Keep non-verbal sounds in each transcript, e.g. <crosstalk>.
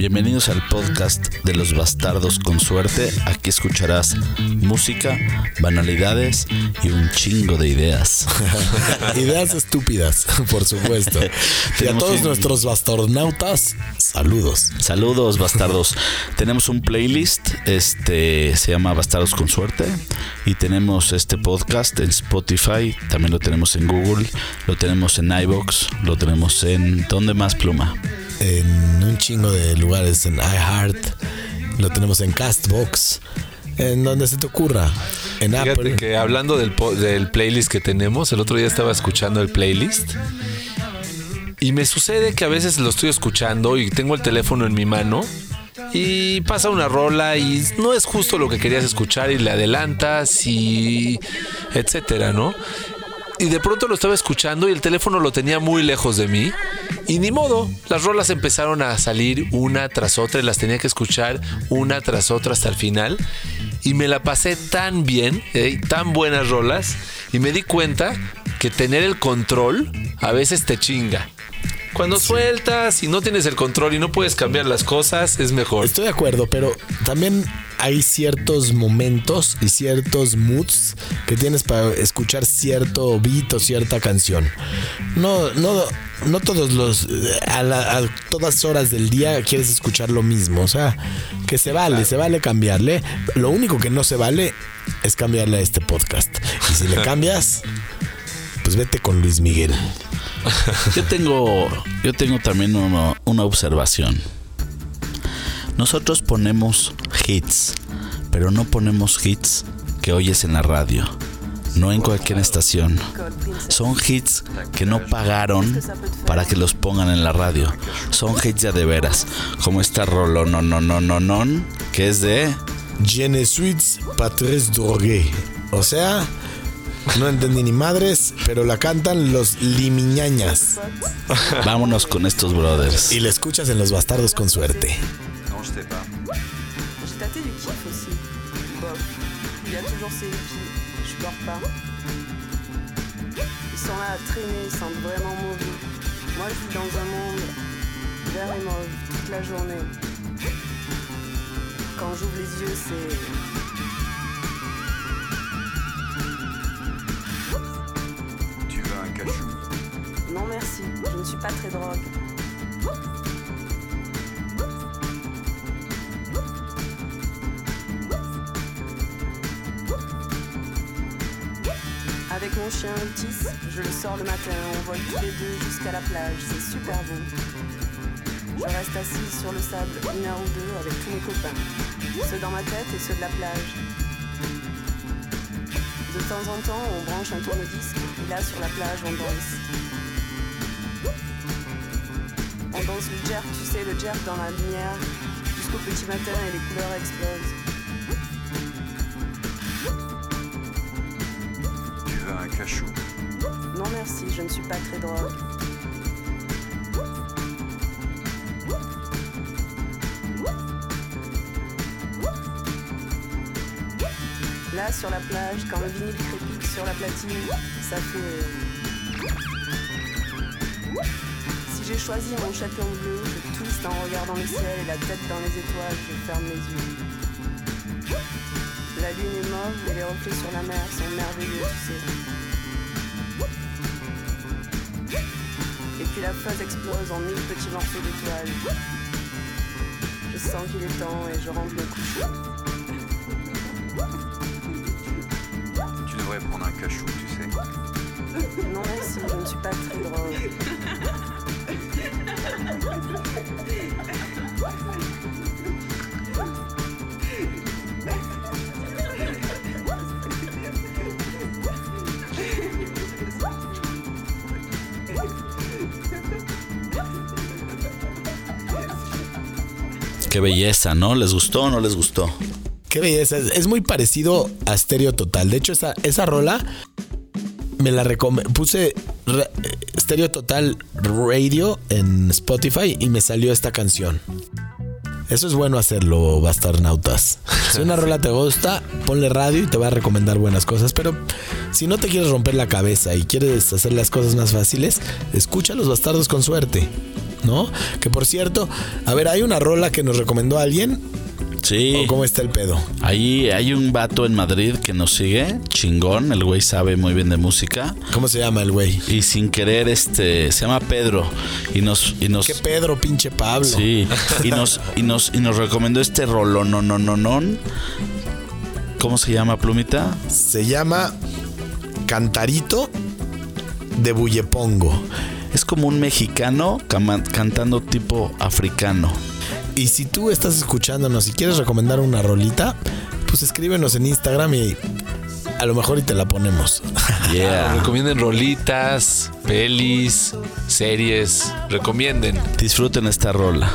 Bienvenidos al podcast de los bastardos con suerte. Aquí escucharás música, banalidades y un chingo de ideas. <laughs> Ideas estúpidas, por supuesto. y a <laughs> todos un- nuestros bastarnautas, saludos. Saludos, bastardos. <laughs> tenemos un playlist, este se llama Bastardos con suerte y tenemos este podcast en Spotify, también lo tenemos en Google, lo tenemos en iBox, lo tenemos en ¿dónde más pluma? En un chingo de lugares, en iHeart, lo tenemos en Castbox, en donde se te ocurra. En Fíjate Apple. que hablando del, del playlist que tenemos, el otro día estaba escuchando el playlist y me sucede que a veces lo estoy escuchando y tengo el teléfono en mi mano y pasa una rola y no es justo lo que querías escuchar y le adelantas y etcétera, ¿no? Y de pronto lo estaba escuchando y el teléfono lo tenía muy lejos de mí. Y ni modo, las rolas empezaron a salir una tras otra y las tenía que escuchar una tras otra hasta el final. Y me la pasé tan bien, eh, tan buenas rolas, y me di cuenta que tener el control a veces te chinga. Cuando sueltas y no tienes el control y no puedes cambiar las cosas, es mejor. Estoy de acuerdo, pero también hay ciertos momentos y ciertos moods que tienes para escuchar cierto beat o cierta canción. No, no, no todos los a, la- a todas horas del día quieres escuchar lo mismo. O sea, que se vale, se vale cambiarle. Lo único que no se vale es cambiarle a este podcast. Y si le <laughs> cambias, pues vete con Luis Miguel. Yo tengo, yo tengo también uno- una observación. Nosotros ponemos hits, pero no ponemos hits que oyes en la radio, no en cualquier estación. Son hits que no pagaron para que los pongan en la radio. Son hits ya de veras, como esta rolo no no no no no que es de Je ne suis pas très drogué. O sea, no entendí ni madres, pero la cantan los limiñañas. vámonos con estos brothers. Y la escuchas en Los Bastardos con suerte. Je sais pas. J'ai tâté du kiff aussi. Bof. Il a toujours ses hippies. Je pleure pas. Ils sont là à traîner, ils sentent vraiment mauvais. Moi, je vis dans un monde vert et mauve toute la journée. Quand j'ouvre les yeux, c'est. Tu veux un cachou? Non merci, je ne suis pas très drogue. Mon chien Otis, je le sors le matin, on vole tous les deux jusqu'à la plage, c'est super beau. Je reste assise sur le sable une heure ou deux avec tous mes copains, ceux dans ma tête et ceux de la plage. De temps en temps, on branche un tourne-disque, et là sur la plage, on danse. On danse le jerk, tu sais, le jerk dans la lumière, jusqu'au petit matin et les couleurs explosent. Non merci, je ne suis pas très drogue. Là, sur la plage, quand le vinyle crépite sur la platine, ça fait... Si j'ai choisi mon château bleu, je twiste en regardant le ciel et la tête dans les étoiles, je ferme les yeux. La lune est mauve et les reflets sur la mer sont merveilleux, tu sais. Puis la phase explose en mille petits morceaux d'étoiles. Je sens qu'il est temps et je rentre me coucher. Tu devrais prendre un cachou, tu sais. Non merci, je ne suis pas très drôle. Qué belleza, ¿no? ¿Les gustó o no les gustó? Qué belleza. Es, muy parecido a Stereo Total. De hecho, esa, esa rola me la recomendé. Puse Stereo Total Radio en Spotify y me salió esta canción. Eso es bueno hacerlo, bastarnautas. Si una <laughs> rola te gusta, ponle radio y te va a recomendar buenas cosas. Pero si no te quieres romper la cabeza y quieres hacer las cosas más fáciles, escucha a los bastardos con suerte. ¿No? Que por cierto, a ver, hay una rola que nos recomendó alguien. Sí. ¿O cómo está el pedo? Ahí hay un vato en Madrid que nos sigue, chingón, el güey sabe muy bien de música. ¿Cómo se llama el güey? Y sin querer, este, se llama Pedro. Y nos, y nos. ¿Qué Pedro, pinche Pablo? Sí. Y nos, y nos, y nos recomendó este rolón, no, no, no, no. ¿Cómo se llama, Plumita? Se llama Cantarito de Bullepongo. Es como un mexicano cantando tipo africano. Y si tú estás escuchándonos y quieres recomendar una rolita, pues escríbenos en Instagram y a lo mejor y te la ponemos. <laughs> Yeah. Recomienden rolitas, pelis, series. Recomienden. Disfruten esta rola.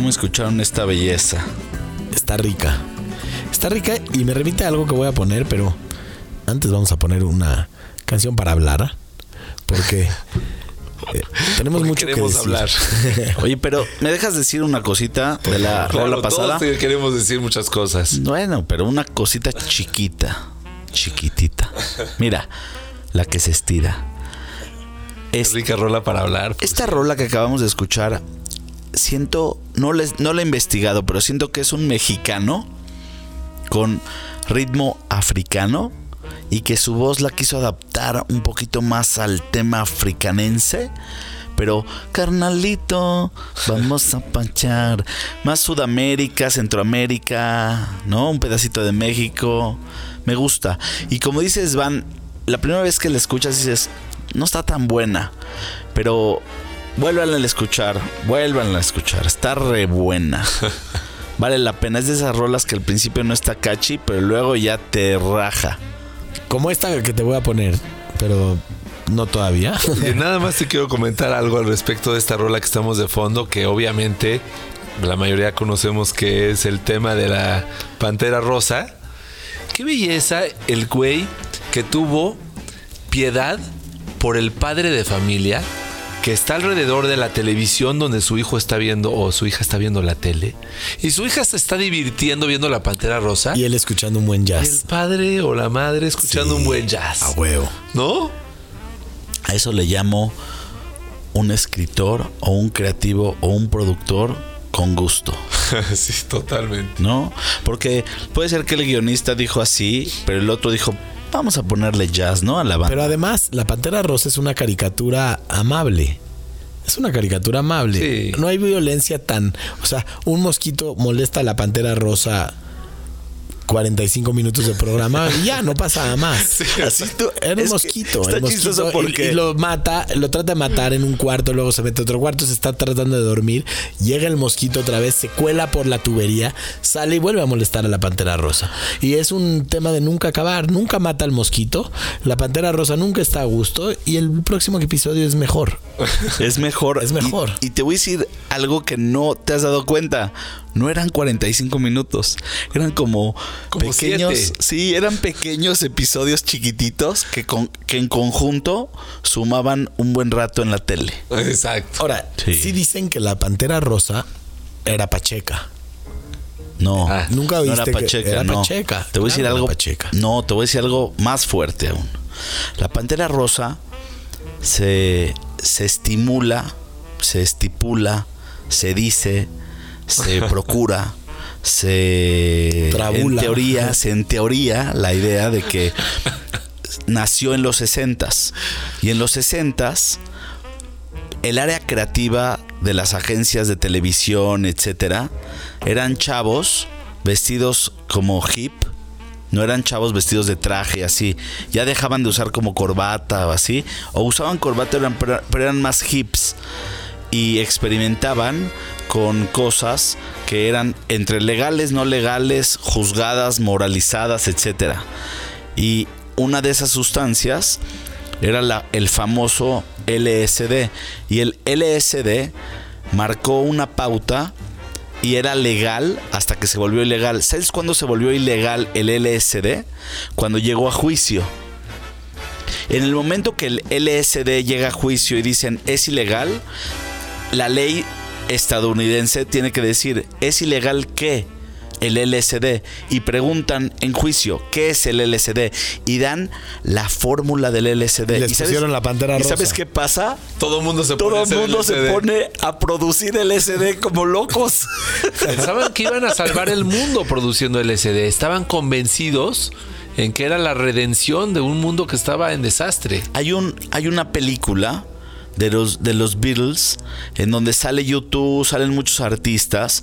¿Cómo escucharon esta belleza? Está rica. Está rica y me remite a algo que voy a poner, pero antes vamos a poner una canción para hablar. ¿ah? Porque eh, tenemos Porque mucho que decir. hablar. <laughs> Oye, pero ¿me dejas decir una cosita de la Claro, rola pasada? todos queremos decir muchas cosas. Bueno, pero una cosita chiquita, chiquitita. Mira, la que se estira. Es- Rica rola para hablar. esta rola que acabamos de escuchar, siento, no, les, no la he investigado, pero siento que es un mexicano con ritmo africano y que su voz la quiso adaptar un poquito más al tema africanense. Pero, carnalito, vamos a panchar. Más Sudamérica, Centroamérica, ¿no? Un pedacito de México. Me gusta. Y como dices, Van, la primera vez que la escuchas dices, no está tan buena. Pero vuélvanla a escuchar, vuélvanla a escuchar. Está re buena. <laughs> Vale la pena. Es de esas rolas que al principio no está catchy, pero luego ya te raja. Como esta que te voy a poner, pero no todavía. <laughs> Y nada más te quiero comentar algo al respecto de esta rola que estamos de fondo, que obviamente la mayoría conocemos que es el tema de la Pantera Rosa. Qué belleza el güey que tuvo piedad por el padre de familia que está alrededor de la televisión donde su hijo está viendo o su hija está viendo la tele y su hija se está divirtiendo viendo la Pantera Rosa y él escuchando un buen y el jazz. padre o la madre escuchando Sí, un buen jazz. A huevo. ¿No? A eso le llamo un escritor o un creativo o un productor con gusto, <laughs> sí, totalmente. ¿no? Porque puede ser que el guionista dijo así, pero el otro dijo, vamos a ponerle jazz, ¿no? A la banda. Pero además, la Pantera Rosa es una caricatura amable. Es una caricatura amable. Sí. No hay violencia tan. O sea, un mosquito molesta a la Pantera Rosa 45 minutos de programa y ya no pasa nada más. <laughs> Así tú- Era un mosquito. está chistoso y- porque- y, lo mata, lo trata de matar en un cuarto, luego se mete a otro cuarto, se está tratando de dormir. Llega el mosquito otra vez, se cuela por la tubería, sale y vuelve a molestar a la pantera rosa. Y es un tema de nunca acabar. Nunca mata al mosquito. La pantera rosa nunca está a gusto. Y el próximo episodio es mejor. <laughs> Es mejor. Es mejor. Y, y te voy a decir algo que no te has dado cuenta. No eran 45 minutos. Eran como, Como pequeños. siete. Sí, eran pequeños episodios chiquititos que, con- que en conjunto sumaban un buen rato en la tele. Exacto. Ahora, Sí. sí, dicen que la pantera rosa era pacheca. No, Ah, nunca no oíste era que Pacheca. era no. Pacheca. Te voy a decir algo. era Pacheca. No, te voy a decir algo más fuerte aún. La pantera rosa se, se estimula, se estipula, se dice, se <laughs> procura, se Trabula. en teoría, se en teoría la idea de que nació en los 60 y en los 60 el área creativa de las agencias de televisión, etcétera, eran chavos vestidos como hip, no eran chavos vestidos de traje así, ya dejaban de usar como corbata o así, o usaban corbata eran- pero pero eran más hips. Y experimentaban con cosas que eran entre legales, no legales, juzgadas, moralizadas, etcétera. Y una de esas sustancias era la- el famoso LSD. Y el LSD marcó una pauta y era legal hasta que se volvió ilegal. ¿Sabes cuándo se volvió ilegal el LSD? Cuando llegó a juicio. En el momento que el LSD llega a juicio y dicen es ilegal, la ley estadounidense tiene que decir es ilegal qué el LSD y preguntan en juicio qué es el LSD y dan la fórmula del LSD. Les ¿Y sabes- pusieron la pantera ¿Y rosa. sabes qué pasa? Todo el mundo se Todo pone el mundo se pone a producir LSD como locos. <laughs> Pensaban que iban a salvar el mundo produciendo LSD. Estaban convencidos en que era la redención de un mundo que estaba en desastre. Hay, un, hay una película de los, de los Beatles en donde sale YouTube, salen muchos artistas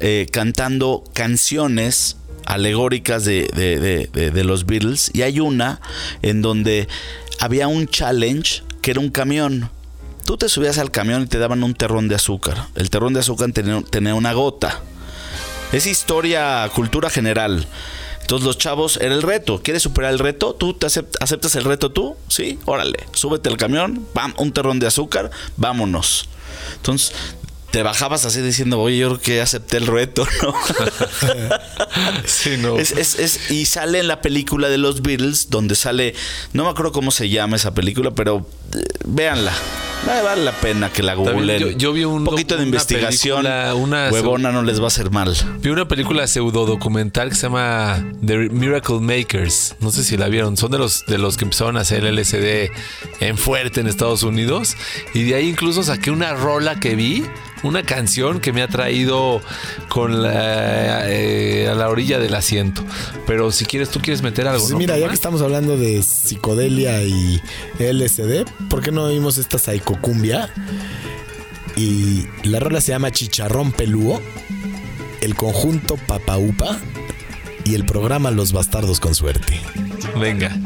eh, cantando canciones alegóricas de, de- de- de- los Beatles y hay una en donde había un challenge que era un camión. Tú te subías al camión y te daban un terrón de azúcar. El terrón de azúcar tenía, tenía una gota. Es historia, cultura general. Entonces los chavos, era el reto. ¿Quieres superar el reto? ¿Tú te acept- aceptas el reto tú? Sí, órale. Súbete al camión, bam, un terrón de azúcar, vámonos. Entonces te bajabas así diciendo, oye, yo creo que acepté el reto, ¿no? <laughs> Sí, no. Es, es- es- y sale en la película de los Beatles, donde sale, no me acuerdo cómo se llama esa película, pero eh, véanla. Vale, vale la pena que la googleen. yo- yo vi un poquito de una investigación. película, una- huevona no les va a hacer mal. Vi una película pseudo documental que se llama The Miracle Makers. No sé si la vieron. Son de los de los que empezaron a hacer el LSD en fuerte en Estados Unidos. Y de ahí incluso saqué una rola que vi, una canción que me ha traído con la, eh, a la orilla del asiento. Pero si quieres, tú quieres meter algo. Pues ¿no, mira, ya que estamos hablando de psicodelia y LSD, ¿por qué no oímos esta psicocumbia? Y la rola se llama Chicharrón Pelúo, el conjunto Papaupa y el programa Los Bastardos con Suerte. Venga.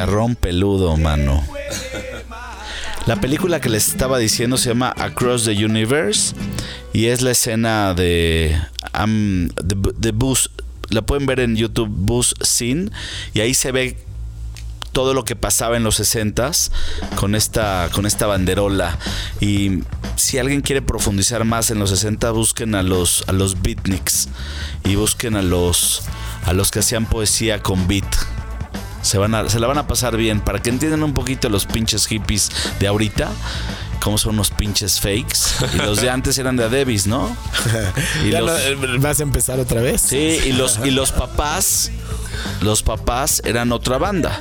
Chicharrón peludo, mano. La película que les estaba diciendo se llama Across the Universe y es la escena de, am- de, Buzz. La pueden ver en YouTube, Buzz Scene, y ahí se ve todo lo que pasaba en los 60s con esta, con esta banderola. Y si alguien quiere profundizar más en los 60, busquen a los, a los beatniks y busquen a los, a los que hacían poesía con beat. Se, van a, se la van a pasar bien para que entiendan un poquito los pinches hippies de ahorita. Cómo son unos pinches fakes. Y los de antes eran de Adebis, ¿no? <laughs> Y ¿Ya los- no- eh, ¿Vas a empezar otra vez? Sí, y los, y los papás, los papás eran otra banda.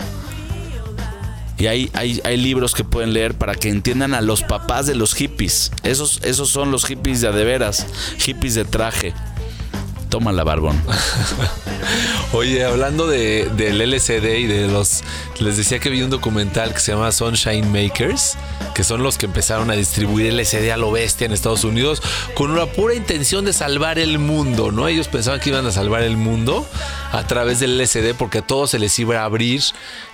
Y hay, hay, hay libros que pueden leer para que entiendan a los papás de los hippies. Esos, esos son los hippies de a de veras, hippies de traje. Tómala, barbón. <laughs> Oye, hablando de, del LCD y de los. Les decía que vi un documental que se llama Sunshine Makers, que son los que empezaron a distribuir LCD a lo bestia en Estados Unidos con una pura intención de salvar el mundo, ¿no? Ellos pensaban que iban a salvar el mundo a través del LCD porque a todos se les iba a abrir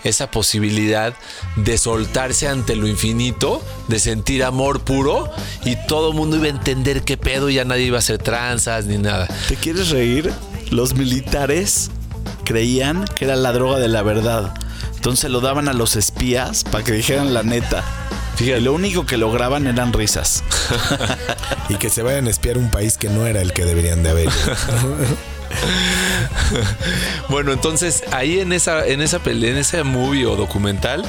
esa posibilidad de soltarse ante lo infinito, de sentir amor puro y todo el mundo iba a entender qué pedo y ya nadie iba a hacer tranzas ni nada. ¿Te quieres reír? Los militares creían que era la droga de la verdad. Entonces lo daban a los espías para que dijeran la neta. Y lo único que lograban eran risas. <laughs> Y que se vayan a espiar un país que no era el que deberían de haber. <laughs> Bueno, entonces ahí en esa, en esa pelea, en ese movie o documental,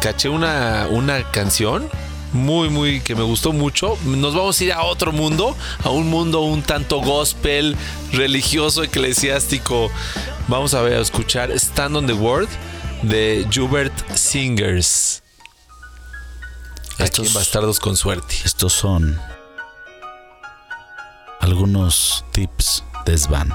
caché una, una canción muy, muy que me gustó mucho. Nos vamos a ir a otro mundo, a un mundo un tanto gospel, religioso, eclesiástico. Vamos a ver, a escuchar Stand on the Word de Hubert Singers. Aquí Estos- Bastardos con Suerte. Estos son algunos tips de Svan.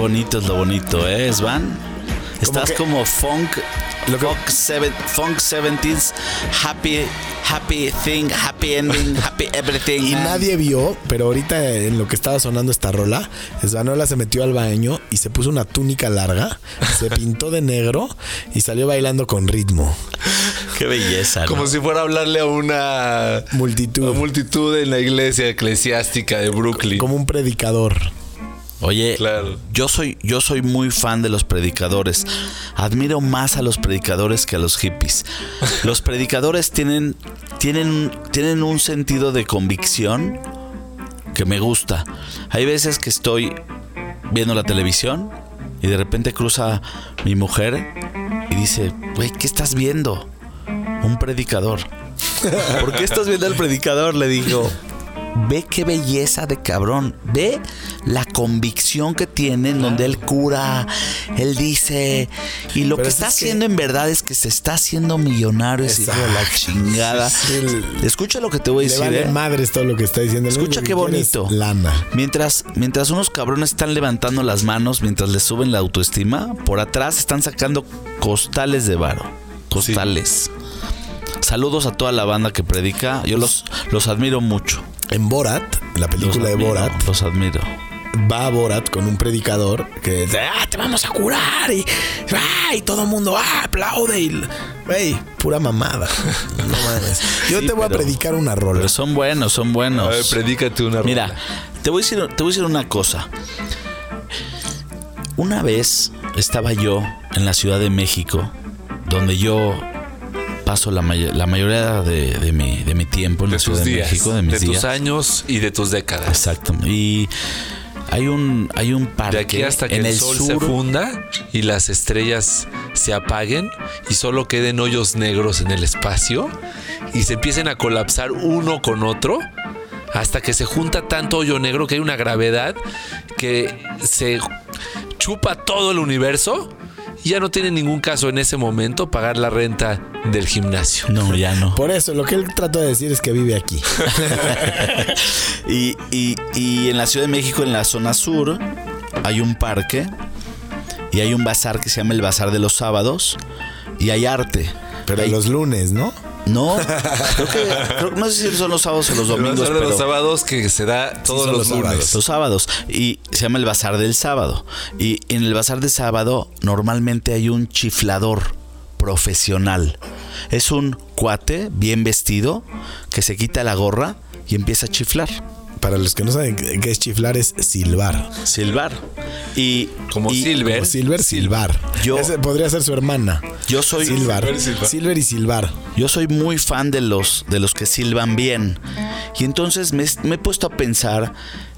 Bonito es lo bonito, ¿eh, Svan? Estás que- como funk, Lo que- funk, seven- funk 70s, happy happy thing, happy ending, <laughs> happy everything. Y man. nadie vio, pero ahorita en lo que estaba sonando esta rola, Svanola se metió al baño y se puso una túnica larga, se <laughs> pintó de negro y salió bailando con ritmo. Qué belleza, ¿no? Como si fuera a hablarle a una Multitud. a multitud en la iglesia eclesiástica de Brooklyn. Como un predicador. Oye, Claro. yo soy yo soy muy fan de los predicadores. Admiro más a los predicadores que a los hippies. <laughs> Los predicadores tienen tienen tienen un sentido de convicción que me gusta. Hay veces que estoy viendo la televisión y de repente cruza mi mujer y dice, "Güey, ¿qué estás viendo?" Un predicador. <laughs> ¿Por qué estás viendo al predicador? Le digo, ve qué belleza de cabrón. Ve la convicción que tiene en donde él cura, él dice. Y lo Pero que es está que- haciendo en verdad es que se está haciendo millonario ese hijo de la Exacto. chingada. Sí. Escucha lo que te voy a decir. vale ¿eh? madres todo lo que está diciendo. Escucha qué bonito. Lana. Mientras, mientras unos cabrones están levantando las manos, mientras les suben la autoestima, por atrás están sacando costales de varo. Costales. Saludos a toda la banda que predica. Yo los, los admiro mucho. En Borat, en la película de Borat, Los admiro. va Borat con un predicador que dice, ah, te vamos a curar y, ah, y todo el mundo ah, aplaude y, güey, pura mamada. <laughs> No mames. Yo Sí, te voy pero- a predicar una rola. Pero son buenos, son buenos. A ver, predícate una Mira, rola. te voy, a decir, te voy a decir una cosa. Una vez estaba yo en la Ciudad de México, donde yo paso la, may- la mayoría de, de mi, de mi tiempo en de la Ciudad tus de días, México, de mis tus días. años y de tus décadas. Exacto. Y hay un, hay un parque De aquí hasta que en el, el sol sur. se funda y las estrellas se apaguen y solo queden hoyos negros en el espacio y se empiecen a colapsar uno con otro hasta que se junta tanto hoyo negro que hay una gravedad que se chupa todo el universo y ya no tiene ningún caso en ese momento pagar la renta del gimnasio. No, ya no. Por eso, lo que él trata de decir es que vive aquí. <laughs> Y, y- y en la Ciudad de México, en la zona sur, hay un parque y hay un bazar que se llama el Bazar de los Sábados y hay arte. Pero Hay- los lunes, ¿no? No, <laughs> creo que, creo- no sé si son los sábados o los domingos, de pero los sábados que se da todos los, los lunes. los sábados y se llama el Bazar del Sábado. Y en el Bazar del Sábado normalmente hay un chiflador profesional. Es un cuate bien vestido que se quita la gorra y empieza a chiflar. Para los que no saben qué es chiflar, es silbar. Silbar. Y Como y- Silver. Como silver, silbar. Yo- Ese podría ser su hermana. Yo soy Silbar. Silver y silbar. Silver y silbar. Yo soy muy fan de los, de los que silban bien. Y entonces me, me he puesto a pensar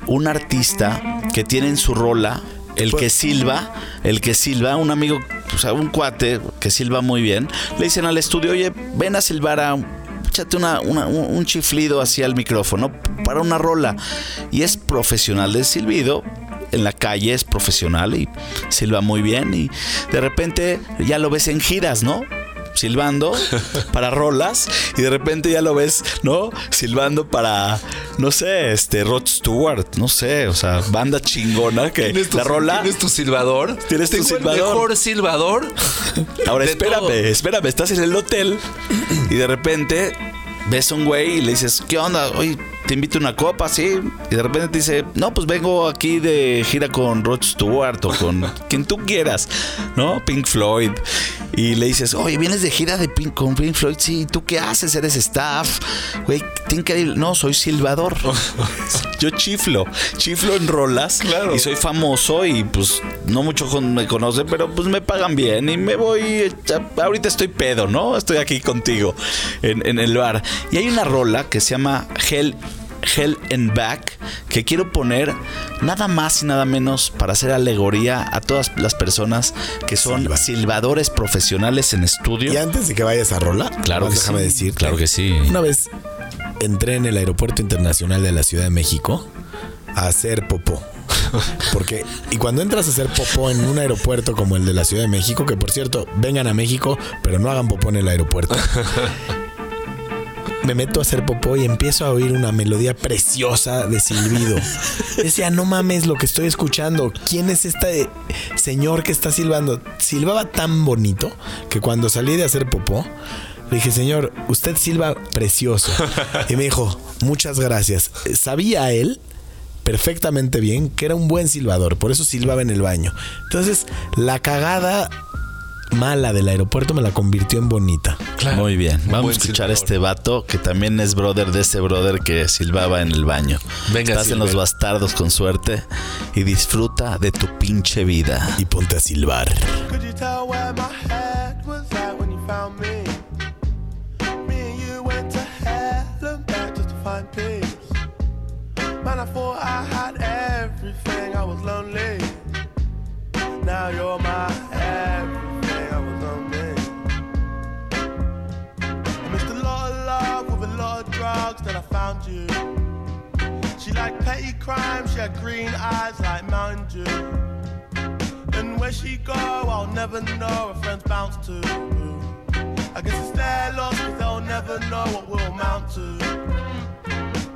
un artista que tiene en su rola el que silba, el que silba, un amigo, o sea, un cuate que silba muy bien, le dicen al estudio, oye, ven a silbar a échate una, un chiflido así al micrófono para una rola. Y es profesional del silbido. En la calle es profesional y silba muy bien. Y de repente ya lo ves en giras, ¿no? Silbando para rolas y de repente ya lo ves, ¿no? Silbando para, no sé, este Rod Stewart, no sé, o sea, banda chingona que ¿Tienes tu, la rola. ¿Tienes tu silbador? Tienes tu silbador. el mejor silbador. Ahora espérame, todo. espérame, estás en el hotel y de repente ves a un güey y le dices, ¿qué onda? Oye, te invito a una copa, sí. Y de repente te dice, no, pues vengo aquí de gira con Rod Stewart o con <laughs> quien tú quieras, ¿no? Pink Floyd. Y le dices, oye, vienes de gira de Pink, con Pink Floyd, sí, ¿tú qué haces? ¿Eres staff? Güey, increíble. No, soy silbador. <laughs> Yo chiflo, chiflo en rolas Claro. y soy famoso y pues no mucho me conocen, pero pues me pagan bien y me voy, ahorita estoy pedo, ¿no? Estoy aquí contigo en, en el bar. Y hay una rola que se llama Hell, Hell and Back que quiero poner nada más y nada menos para hacer alegoría a todas las personas que son silbadores profesionales en estudio. Y antes de que vayas a rola, Claro que déjame sí. decir. Claro que sí. Una vez entré en el aeropuerto internacional de la Ciudad de México a hacer popó. Porque, y cuando entras a hacer popó en un aeropuerto como el de la Ciudad de México, que por cierto, vengan a México, pero no hagan popó en el aeropuerto. Me meto a hacer popó y empiezo a oír una melodía preciosa de silbido. Decía, no mames lo que estoy escuchando. ¿Quién es este señor que está silbando? Silbaba tan bonito que cuando salí de hacer popó, Le dije, señor, usted silba precioso. Y me dijo, muchas gracias. Sabía él perfectamente bien que era un buen silbador, por eso silbaba en el baño. Entonces, la cagada mala del aeropuerto me la convirtió en bonita. Muy bien. Un Vamos buen a escuchar silbador. a este vato que también es brother de ese brother que silbaba en el baño. Venga, Estás en los bastardos con suerte y disfruta de tu pinche vida. Y ponte a silbar. Could you tell where my head was at when you found me? Me and you went to hell and back just to find peace. Man, I thought I had everything, I was lonely. Now you're my everything, I was lonely. Drugs, then I found you. She liked petty crime, she had green eyes like Mountain Dew. And where she go, I'll never know. Her friends bounce to. I guess it's their loss, cause they'll never know what we'll amount to.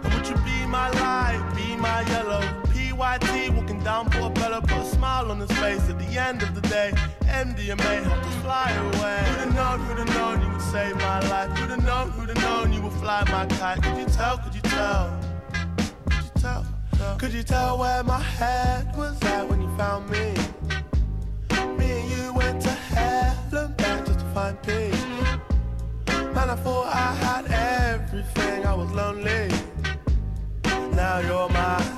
And would you be my light, be my yellow? PYT walking down Portobello, put a smile on his face at the end of the day. MDMA helped us fly away. Who'd have known, who'd have known you would save my life? Who'd have known, who'd have known you would fly my kite? Could you tell, could you tell? Could you tell? Could you tell where my head was at when you found me? Me and you went to hell and back just to find peace. Man, I thought I had everything, I was lonely. Now you're my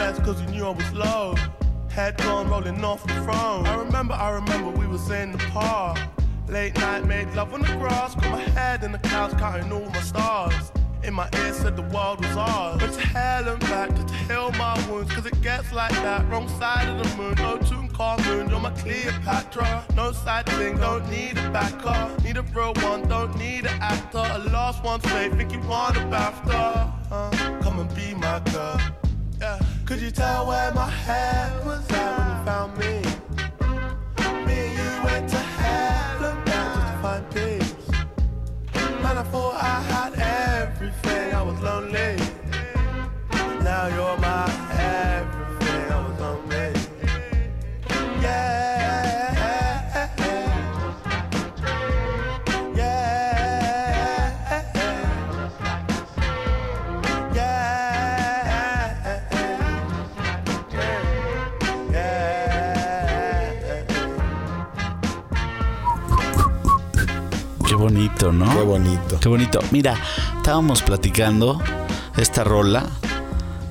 cause you knew I was low. Head gone rolling off the throne. I remember, I remember we was in the park. Late night, made love on the grass, got my head in the clouds, counting all my stars. In my ear said the world was ours. But to hell and back to heal my wounds, cause it gets like that. Wrong side of the moon, no tune car moon, you're my Cleopatra. No side thing, don't need a backer. Need a real one, don't need an actor. A lost one's faith, think you want a BAFTA. Uh, come and be my girl. Yeah. Could you tell where my head was at when you found me? Me and you went to hell back just to find peace. Man, I thought I had everything, I was lonely. Now you're my everything, I was lonely. Bonito, ¿no? Qué bonito. Qué bonito. Mira, estábamos platicando esta rola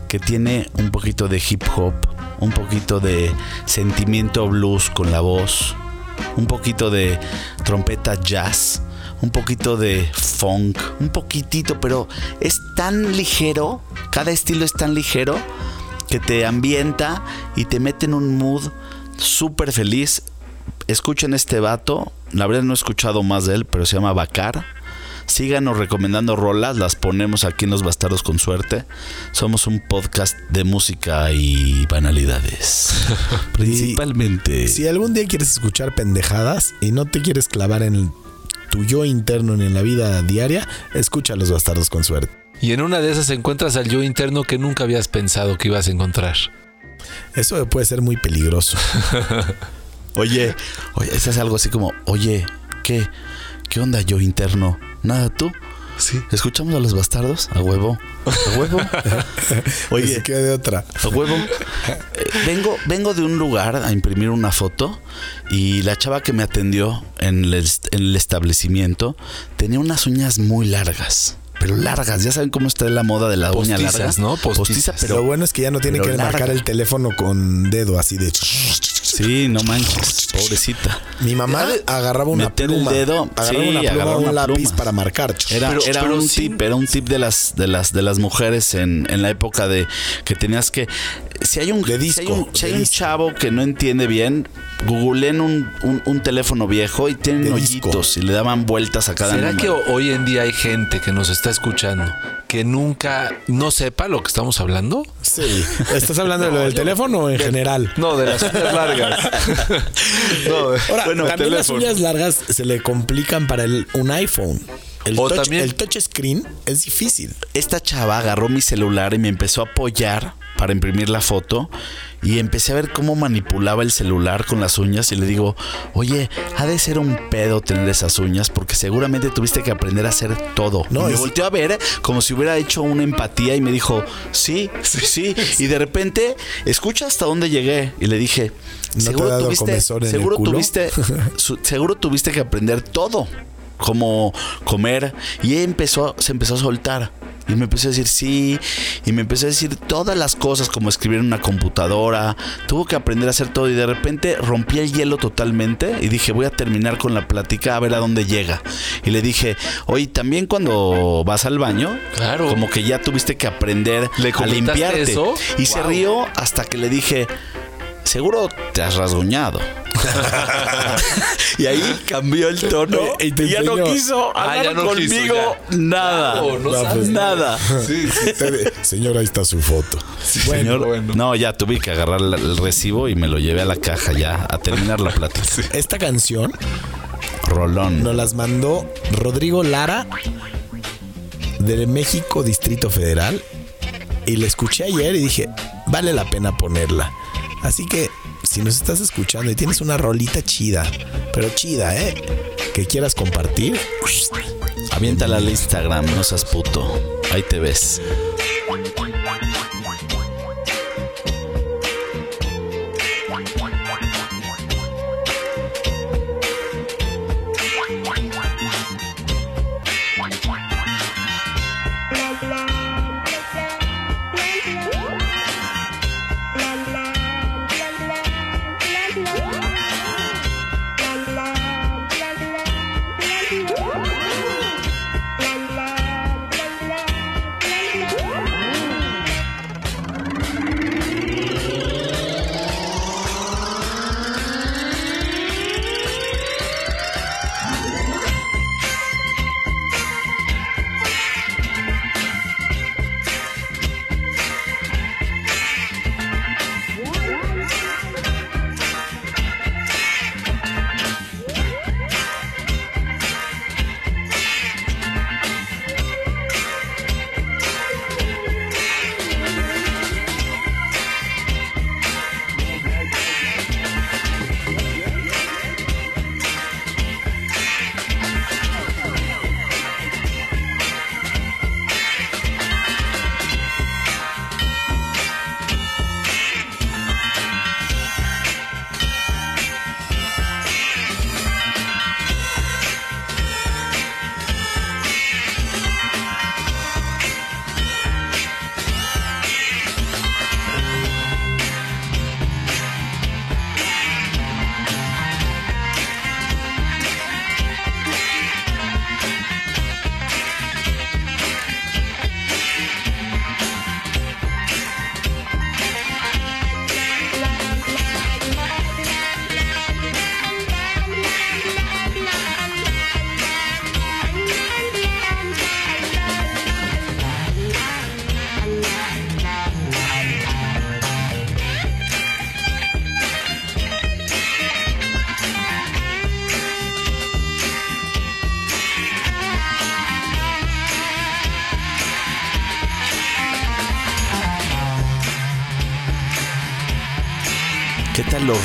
que tiene un poquito de hip hop, un poquito de sentimiento blues con la voz, un poquito de trompeta jazz, un poquito de funk, un poquitito, pero es tan ligero, cada estilo es tan ligero que te ambienta y te mete en un mood súper feliz. Escuchen este vato, la verdad no he escuchado más de él, pero se llama Bacar. Síganos recomendando rolas, las ponemos aquí en Los Bastardos con Suerte. Somos un podcast de música y banalidades. <laughs> Principalmente. Si algún día quieres escuchar pendejadas y no te quieres clavar en tu yo interno ni en la vida diaria, escucha a los bastardos con suerte. Y en una de esas encuentras al yo interno que nunca habías pensado que ibas a encontrar. Eso puede ser muy peligroso. <laughs> Oye, oye, eso es algo así como, oye, ¿qué? ¿Qué onda yo interno? Nada tú. Sí. ¿Escuchamos a los bastardos? A huevo. A huevo. <laughs> Oye, queda de otra. a huevo. Eh, vengo, vengo de un lugar a imprimir una foto y la chava que me atendió en el, est- en el establecimiento tenía unas uñas muy largas. Pero largas, ya saben cómo está la moda de la uña Postizas, larga. ¿no? Postizas. pero Lo bueno es que ya no tiene que marcar el teléfono con dedo así de. Sí, no manches, pobrecita. Mi mamá agarraba una meter el pluma. dedo, agarraba sí, una pluma agarraba o un una lápiz pluma. para marcar. Era, Pero- era pero un sí- tip, era un tip de las de las de las mujeres en, en la época de que tenías que si hay un De si hay disco, un, si hay un chavo que no entiende bien, googleen un, un, un teléfono viejo y tienen De disco. hoyitos y le daban vueltas a cada ¿Será que número. hoy en día hay gente que nos está escuchando que nunca no sepa lo que estamos hablando? Sí. ¿Estás hablando de <laughs> lo del teléfono o en general? No, de las uñas <laughs> largas. <laughs> no, de- Ahora, bueno, también las uñas largas se le complican para el, un iPhone. El, O touch, también- el touch screen es difícil. Esta chava agarró mi celular y me empezó a apoyar para imprimir la foto y empecé a ver cómo manipulaba el celular con las uñas y le digo, oye, ha de ser un pedo tener esas uñas porque seguramente tuviste que aprender a hacer todo. No, y me volteó a ver como si hubiera hecho una empatía y me dijo, sí, <laughs> sí, Y de repente, escucha hasta dónde llegué y le dije, ¿No te ha seguro tuviste, seguro culo?" tuviste, <laughs> seguro tuviste que aprender todo como comer. Y ella empezó se empezó a soltar. Y me empezó a decir sí y me empezó a decir todas las cosas como escribir en una computadora. Tuvo que aprender a hacer todo y de repente rompí el hielo totalmente y dije voy a terminar con la plática a ver a dónde llega y le dije oye también cuando vas al baño Claro. como que ya tuviste que aprender ¿Le a limpiarte eso? y se rió hasta que le dije seguro te has rasguñado <laughs> y ahí cambió el tono Y y, te ya no quiso Ah, hablar ya no quiso, conmigo ya. nada. No, no No, sabes. pues, nada. Sí, sí. Señor, ahí está su foto. Señor, bueno. no, ya tuve que agarrar el recibo y me lo llevé a la caja ya a terminar la plática. <laughs> Esta canción Rolón. nos las mandó Rodrigo Lara del México Distrito Federal y la escuché ayer y dije, vale la pena ponerla. Así que si nos estás escuchando y tienes una rolita chida, pero chida, ¿eh? Que quieras compartir, Aviéntala al Instagram, no seas puto. Ahí te ves.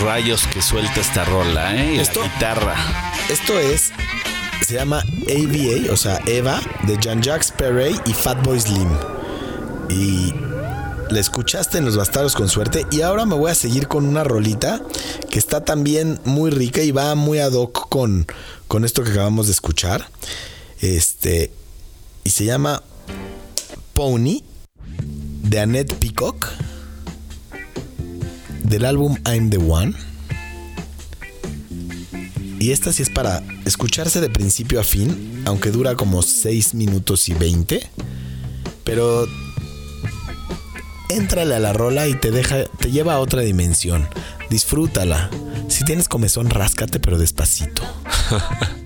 Rayos que suelta esta rola, eh? Y Esto- la guitarra. Esto es, se llama AVA, o sea, Eva, de Jean-Jacques Perret y Fatboy Slim. Y la escuchaste en Los Bastardos con suerte. Y ahora me voy a seguir con una rolita que está también muy rica y va muy ad hoc con, con esto que acabamos de escuchar. Este, y se llama Pony, de Annette Peacock, del álbum I'm the One. Y esta sí es para escucharse de principio a fin, aunque dura como 6 minutos y 20. Pero éntrale a la rola y te deja, te lleva a otra dimensión. Disfrútala. Si tienes comezón, ráscate, pero despacito. <laughs>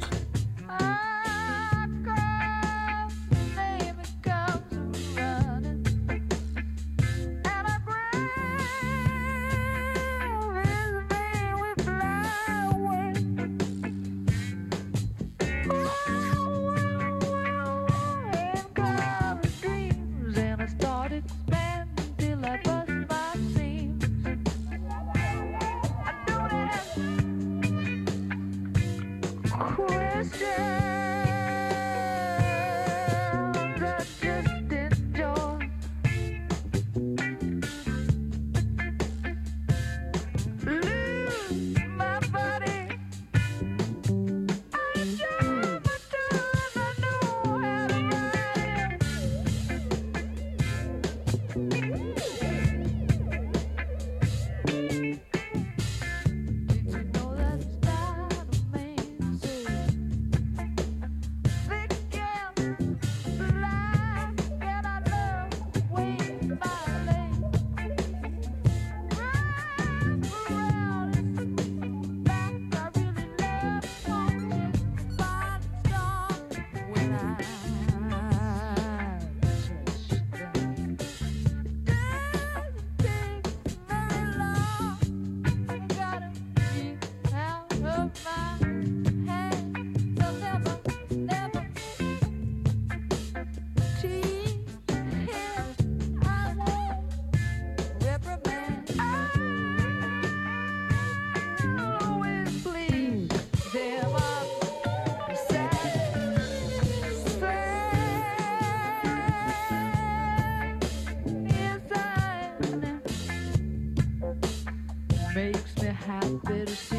Makes me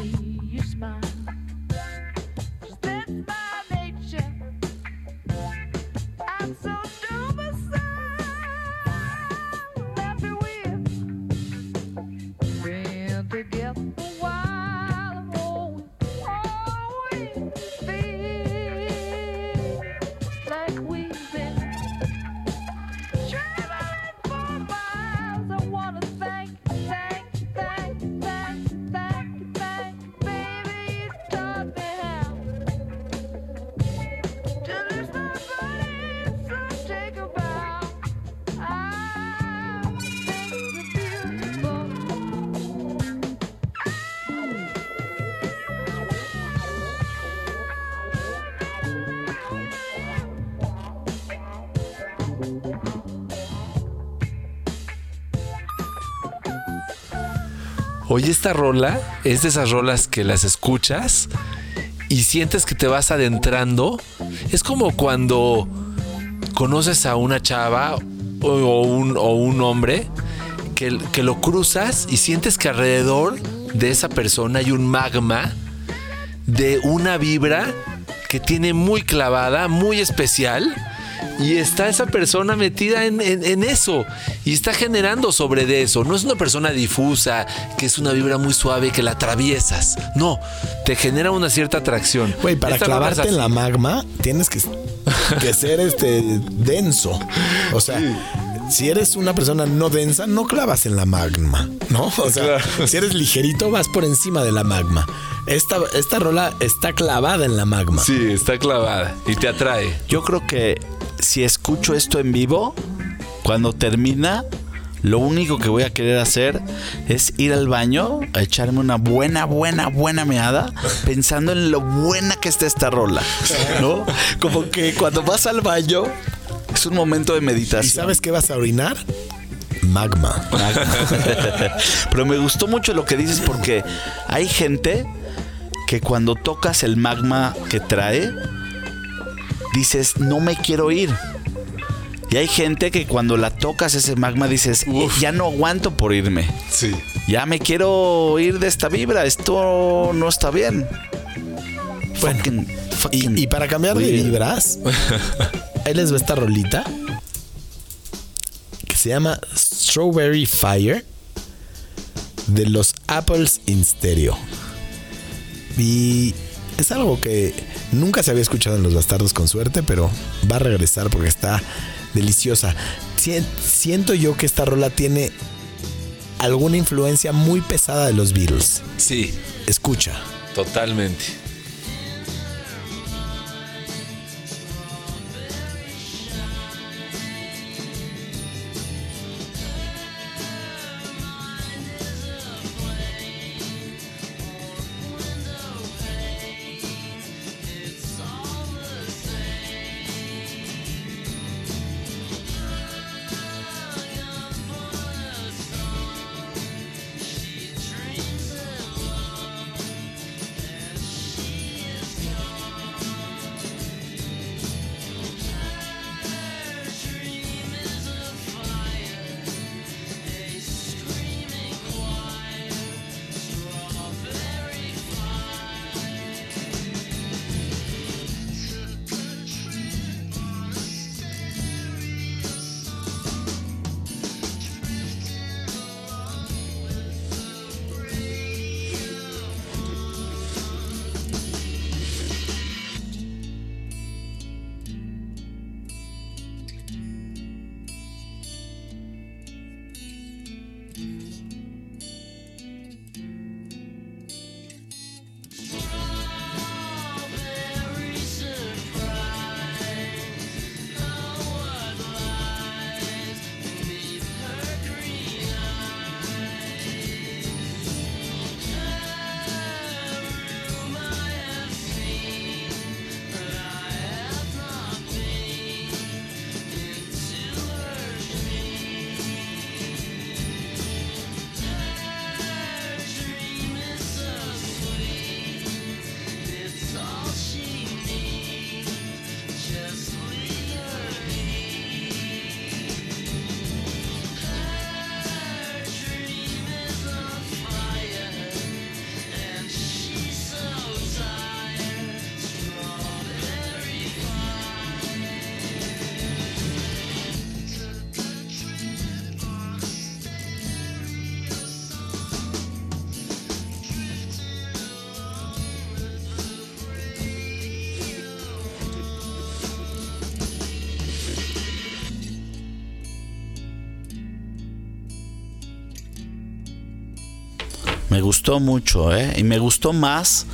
Oye, esta rola es de esas rolas que las escuchas y sientes que te vas adentrando. Es como cuando conoces a una chava o, un, o un hombre que, que lo cruzas y sientes que alrededor de esa persona hay un magma de una vibra que tiene muy clavada, muy especial. Y está esa persona metida en, en- en eso y está generando sobre de eso. No es una persona difusa, que es una vibra muy suave que la atraviesas. No, te genera una cierta atracción. Güey, para Esta clavarte en la magma tienes que, que ser este denso. O sea, si eres una persona no densa, no clavas en la magma, ¿no? O sea, si eres ligerito, vas por encima de la magma. Esta, esta rola está clavada en la magma. Sí, está clavada y te atrae. Yo creo que si escucho esto en vivo, cuando termina, lo único que voy a querer hacer es ir al baño a echarme una buena, buena, buena meada, pensando en lo buena que está esta rola, ¿no? Como que cuando vas al baño es un momento de ¿Y meditación. sabes qué vas a orinar? Magma. <laughs> Pero me gustó mucho lo que dices porque hay gente que cuando tocas el magma que trae, dices, no me quiero ir. Y hay gente que cuando la tocas ese magma dices, "Eh, ya no aguanto por irme. Sí. Ya me quiero ir de esta vibra. Esto no está bien. Fucking- fucking Y, y para cambiar de vibras, <laughs> ahí les va esta rolita que se llama Strawberry Fire de los Apples in Stereo. Y es algo que nunca se había escuchado en Los Bastardos con suerte, pero va a regresar porque está deliciosa. Sien- Siento yo que esta rola tiene alguna influencia muy pesada de los Beatles. Sí, Escucha. totalmente. Me gustó mucho, ¿eh? Y me gustó más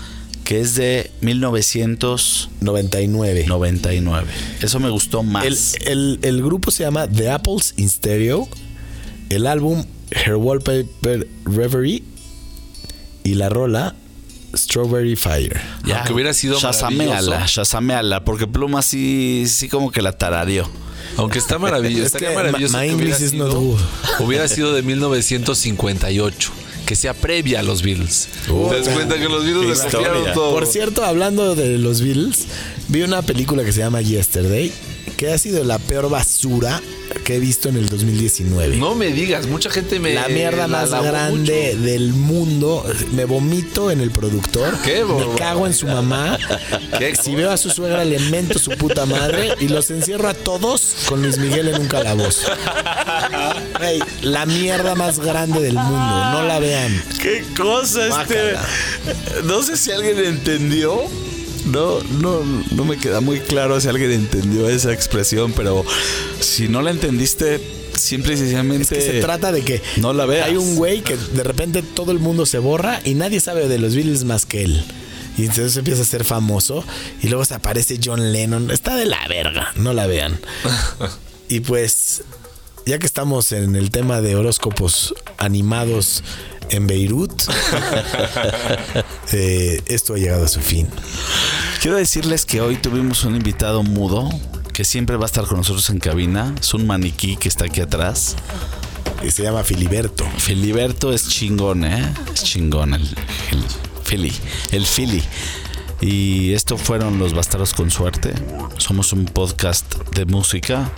que es de 1999. 99. Eso me gustó más. El, el- el grupo se llama The Apples in Stereo. El álbum Her Wallpaper Reverie. Y la rola Strawberry Fire. Ya, Aunque hubiera sido shazameala, shazameala, porque Pluma sí, sí como que la tarareó. Aunque está maravilloso, <laughs> Es estaría que maravilloso my- my que hubiera English is not sido, good. hubiera sido de 1958, que sea previa a los Beatles. ¿Te das cuenta que los Beatles copiaron todo? Por cierto, hablando de los Beatles, vi una película que se llama Yesterday, que ha sido la peor basura que he visto en el 2019. No me digas, mucha gente me la mierda más grande mucho. del mundo. Me vomito en el productor. ¿Qué, Me cago en su mamá. <laughs> ¿Qué? Si veo a su suegra, le mento su puta madre y los encierro a todos con Luis Miguel en un calabozo. La mierda más grande del mundo. No la vean. ¿Qué cosa Guácala. No sé si alguien entendió. No, no, no me queda muy claro si alguien entendió esa expresión, pero si no la entendiste, simple y sencillamente. Es que se trata de que No la veas. hay un güey que de repente todo el mundo se borra y nadie sabe de los Beatles más que él. Y entonces empieza a ser famoso y luego se aparece John Lennon. Está de la verga, no la vean. <laughs> y pues, ya que estamos en el tema de horóscopos animados en Beirut, <laughs> eh, esto ha llegado a su fin. Quiero decirles que hoy tuvimos un invitado mudo que siempre va a estar con nosotros en cabina. Es un maniquí que está aquí atrás. Y se llama Filiberto. Filiberto es chingón, ¿eh? Es chingón el, el Fili. El Fili. Y esto fueron Los Bastardos con Suerte. Somos un podcast de música.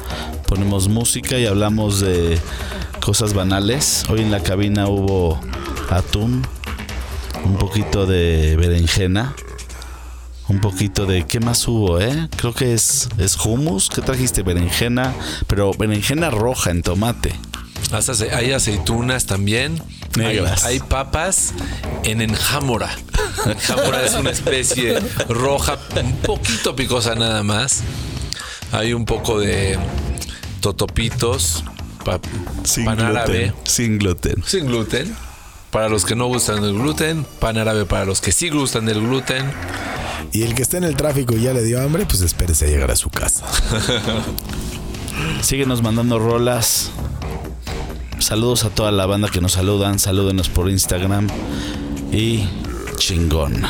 Ponemos música y hablamos de cosas banales. Hoy en la cabina hubo atún, un poquito de berenjena, un poquito de... ¿Qué más hubo, eh? Creo que es, es hummus. ¿Qué trajiste? Berenjena, pero berenjena roja en tomate. Hay aceitunas también. Hay, Negras. hay papas en enjámora. Jamura es una especie roja, un poquito picosa nada más. Hay un poco de totopitos, pa- Sin pan árabe. Sin gluten. sin gluten. Para los que no gustan del gluten, pan árabe para los que sí gustan del gluten. Y el que está en el tráfico y ya le dio hambre, pues espérese a llegar a su casa. <laughs> Síguenos mandando rolas. Saludos a toda la banda que nos saludan. Salúdenos por Instagram. Y chingón.